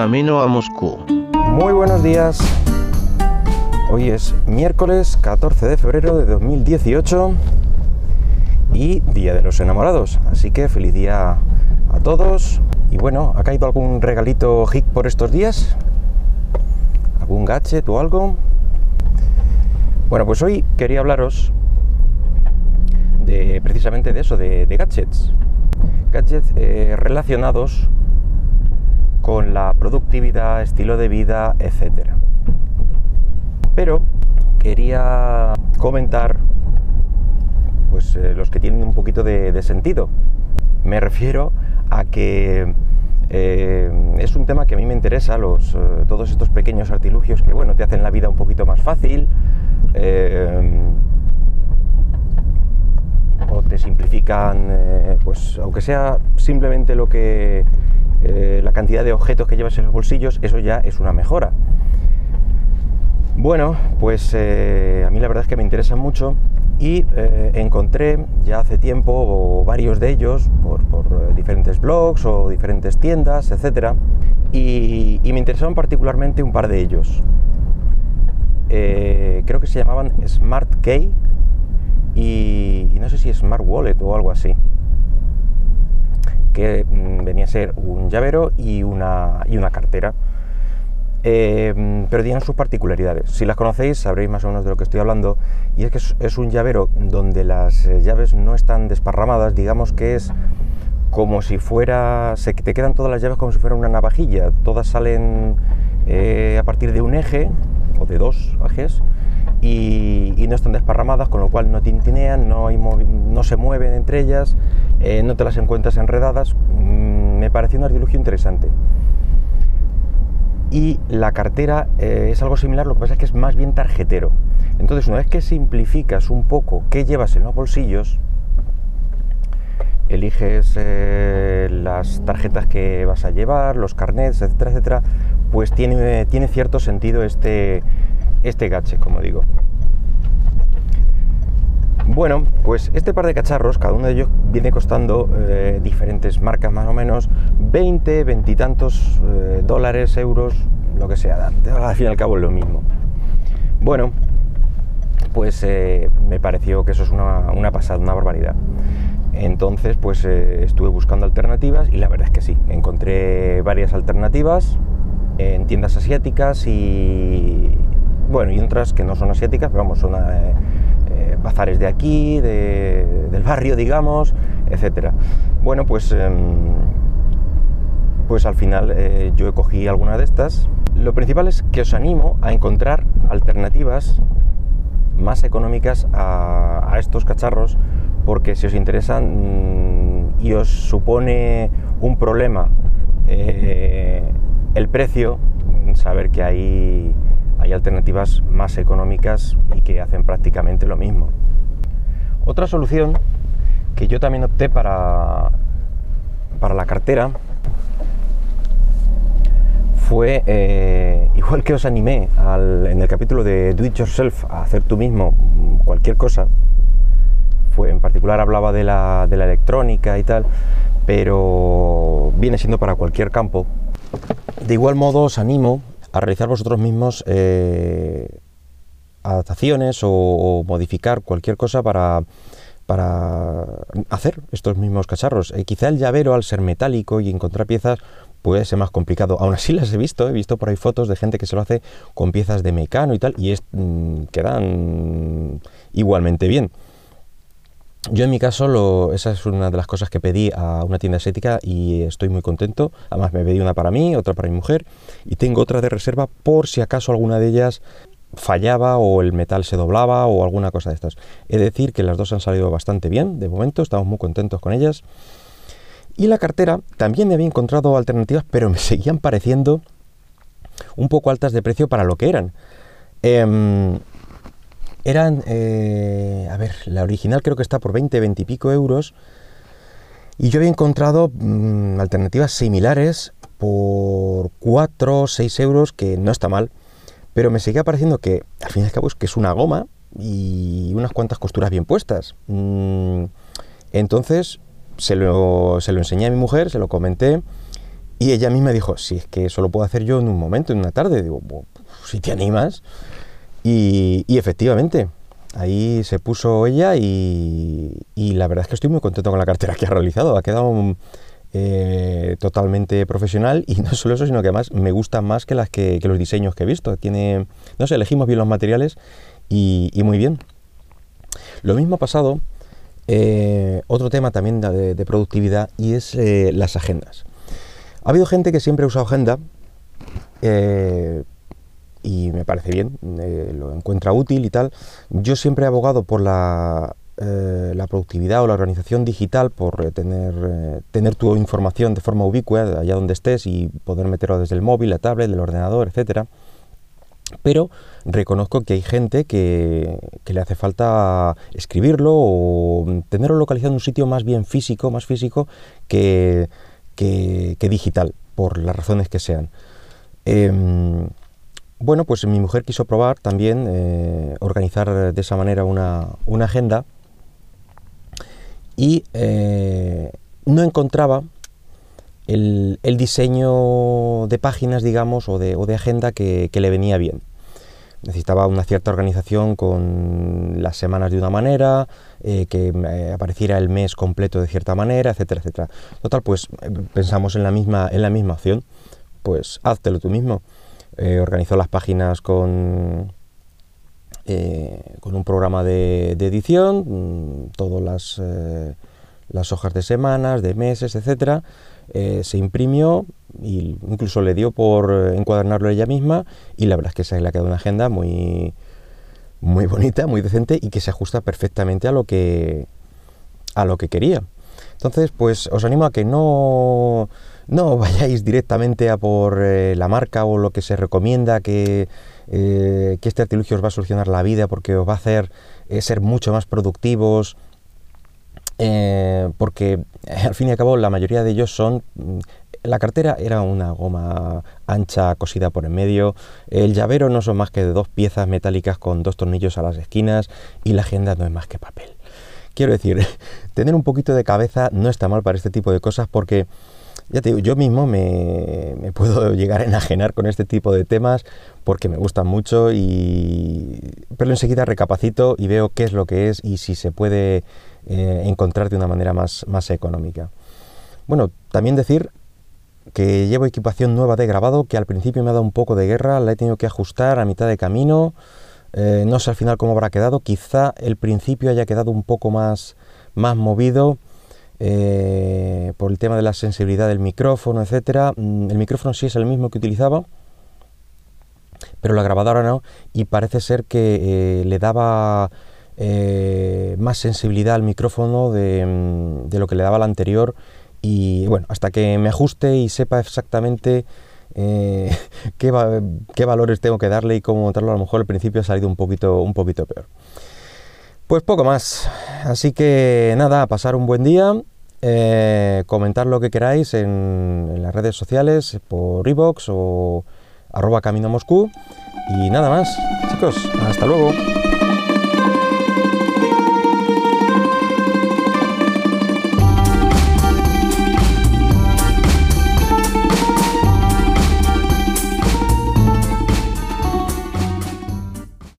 camino a Moscú. Muy buenos días. Hoy es miércoles 14 de febrero de 2018 y Día de los Enamorados. Así que feliz día a todos. Y bueno, ¿ha caído algún regalito hic por estos días? ¿Algún gadget o algo? Bueno, pues hoy quería hablaros de precisamente de eso, de, gadgets. Gadgets eh, relacionados con la productividad, estilo de vida, etcétera. Pero quería comentar pues eh, los que tienen un poquito de, sentido. Me refiero a que eh, es un tema que a mí me interesa, los, eh, todos estos pequeños artilugios que bueno, te hacen la vida un poquito más fácil o te simplifican, pues aunque sea simplemente lo que la cantidad de objetos que llevas en los bolsillos, eso ya es una mejora. Bueno, pues eh, a mí la verdad es que me interesan mucho y eh, encontré ya hace tiempo varios de ellos por, eh, diferentes blogs o diferentes tiendas, etc. Y, me interesaron particularmente un par de ellos. creo que se llamaban Smart Key y, no sé si Smart Wallet o algo así. Mm, venía a ser un llavero y una, y una cartera. Eh, pero tienen sus particularidades. Si las conocéis sabréis más o menos de lo que estoy hablando y es que es, un llavero donde las eh, llaves no están desparramadas, digamos que es como si fuera, se te quedan todas las llaves como si fuera una navajilla, todas salen eh, a partir de un eje o de dos ejes y, no están desparramadas, con lo cual no tintinean, no, no se mueven entre ellas, no te las encuentras enredadas. Mm, me pareció un artilugio interesante y la cartera eh, es algo similar, lo que pasa es que es más bien tarjetero. Entonces, una vez que simplificas un poco qué llevas en los bolsillos, eliges eh, las tarjetas que vas a llevar, los carnets, etcétera, etcétera, pues tiene, tiene cierto sentido este, este gache, como digo. Bueno, pues este par de cacharros, cada uno de ellos viene costando eh, diferentes marcas más o menos, 20, 20 y tantos eh, dólares, euros, lo que sea, al fin y al cabo es lo mismo. Bueno, pues eh, me pareció que eso es una, pasada, una barbaridad. Entonces, pues estuve buscando alternativas y la verdad es que sí, encontré varias alternativas en tiendas asiáticas y, bueno, y otras que no son asiáticas, pero vamos, son bazares de aquí, del barrio, digamos, etcétera. Bueno, pues, em, pues al final eh, yo cogí alguna de estas. Lo principal es que os animo a encontrar alternativas más económicas a, estos cacharros, porque si os interesan mm, y os supone un problema eh, el precio, saber que hay alternativas más económicas y que hacen prácticamente lo mismo. Otra solución que yo también opté para, para la cartera fue, eh, igual que os animé en el capítulo de Do It Yourself a hacer tú mismo cualquier cosa, fue, en particular hablaba de la, de la electrónica y tal, pero viene siendo para cualquier campo. De igual modo os animo a realizar vosotros mismos eh, adaptaciones o, modificar cualquier cosa para, para hacer estos mismos cacharros. Eh, quizá el llavero al ser metálico y encontrar piezas puede ser más complicado. Aún así las he visto, he visto por ahí fotos de gente que se lo hace con piezas de mecano y tal, y mm, quedan igualmente bien. Yo en mi caso, esa es una de las cosas que pedí a una tienda estética y estoy muy contento. Además me pedí una para mí, otra para mi mujer y tengo otra de reserva por si acaso alguna de ellas fallaba o el metal se doblaba o alguna cosa de estas. De decir que las dos han salido bastante bien, de momento estamos muy contentos con ellas. Y la cartera también me había encontrado alternativas, pero me seguían pareciendo un poco altas de precio para lo que eran. Em, eran, eh, a ver, la original creo que está por 20, 20 y pico euros. Y yo había encontrado mm, alternativas similares por 4 o 6 euros, que no está mal. Pero me seguía pareciendo que, al fin y al cabo, es que es una goma y unas cuantas costuras bien puestas. Mm, entonces, se lo, se lo enseñé a mi mujer, se lo comenté Y ella misma dijo, si es que eso lo puedo hacer yo en un momento, en una tarde, digo, si te animas. Y, efectivamente, ahí se puso ella y, la verdad es que estoy muy contento con la cartera que ha realizado. Ha quedado eh, totalmente profesional y no solo eso, sino que además me gusta más que, las que, los diseños que he visto. Tiene, no sé, elegimos bien los materiales y, muy bien. Lo mismo ha pasado, eh, otro tema también de, productividad y es eh, las agendas. Ha habido gente que siempre ha usado agenda y me parece bien, eh, lo encuentra útil y tal. Yo siempre he abogado por la, eh, la productividad o la organización digital, por tener, tener tu información de forma ubicua allá donde estés y poder meterlo desde el móvil, la tablet, el ordenador, etcétera. Pero reconozco que hay gente que, que, le hace falta escribirlo o tenerlo localizado en un sitio más bien físico, más físico que que, digital, por las razones que sean. Em, bueno, pues mi mujer quiso probar también eh, organizar de esa manera una, agenda y eh, no encontraba el, diseño de páginas, digamos, o de, agenda que, le venía bien necesitaba una cierta organización con las semanas de una manera, eh, que apareciera el mes completo de cierta manera, etcétera, etcétera. Total, pues pensamos en la misma, en la misma opción, pues háztelo tú mismo. Eh, organizó las páginas con, con un programa de, edición, mm, todas las, las hojas de semanas, de meses, etcétera. se imprimió, y incluso le dio por eh, encuadernarlo ella misma y la verdad es que se le ha quedado una agenda muy, muy bonita, muy decente y que se ajusta perfectamente a lo que, a lo que quería. Entonces, pues os animo a que no, no vayáis directamente a por eh, la marca o lo que se recomienda que, eh, que, este artilugio os va a solucionar la vida porque os va a hacer ser mucho más productivos. porque al fin y al cabo la mayoría de ellos son la cartera era una goma ancha cosida por en medio, el llavero no son más que dos piezas metálicas con dos tornillos a las esquinas y la agenda no es más que papel. Quiero decir, tener un poquito de cabeza no está mal para este tipo de cosas porque, ya te digo, yo mismo me, puedo llegar a enajenar con este tipo de temas porque me gustan mucho y... Pero enseguida recapacito y veo qué es lo que es y si se puede eh, encontrar de una manera más, más económica. Bueno, también decir que llevo equipación nueva de grabado que al principio me ha dado un poco de guerra, la he tenido que ajustar a mitad de camino, eh, no sé al final cómo habrá quedado, quizá el principio haya quedado un poco más, más movido eh, por el tema de la sensibilidad del micrófono, etcétera. Mm, el micrófono sí es el mismo que utilizaba, pero la grabadora no, y parece ser que eh, le daba más sensibilidad al micrófono de, mm, de lo que le daba la anterior y bueno, hasta que me ajuste y sepa exactamente eh, qué, valores tengo que darle y cómo montarlo, a lo mejor al principio ha salido un poquito, un poquito peor. Pues poco más, así que nada, pasar un buen día, eh, comentar lo que queráis en, las redes sociales, por iVoox o arroba camino Moscú y nada más, chicos, hasta luego.